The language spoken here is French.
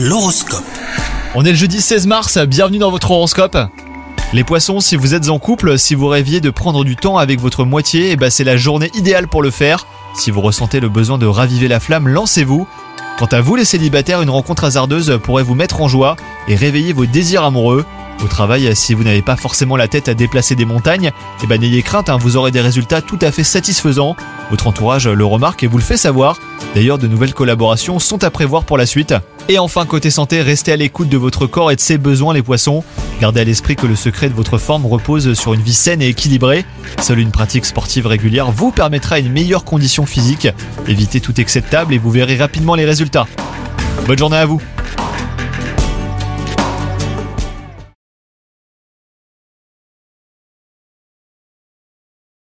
L'horoscope. On est le jeudi 16 mars, bienvenue dans votre horoscope. Les poissons, si vous êtes en couple, si vous rêviez de prendre du temps avec votre moitié, eh ben c'est la journée idéale pour le faire. Si vous ressentez le besoin de raviver la flamme, lancez-vous. Quant à vous les célibataires, une rencontre hasardeuse pourrait vous mettre en joie et réveiller vos désirs amoureux. Au travail, si vous n'avez pas forcément la tête à déplacer des montagnes, eh ben n'ayez crainte, hein, vous aurez des résultats tout à fait satisfaisants. Votre entourage le remarque et vous le fait savoir. D'ailleurs, de nouvelles collaborations sont à prévoir pour la suite. Et enfin, côté santé, restez à l'écoute de votre corps et de ses besoins les poissons. Gardez à l'esprit que le secret de votre forme repose sur une vie saine et équilibrée. Seule une pratique sportive régulière vous permettra une meilleure condition physique. Évitez tout excès de table et vous verrez rapidement les résultats. Bonne journée à vous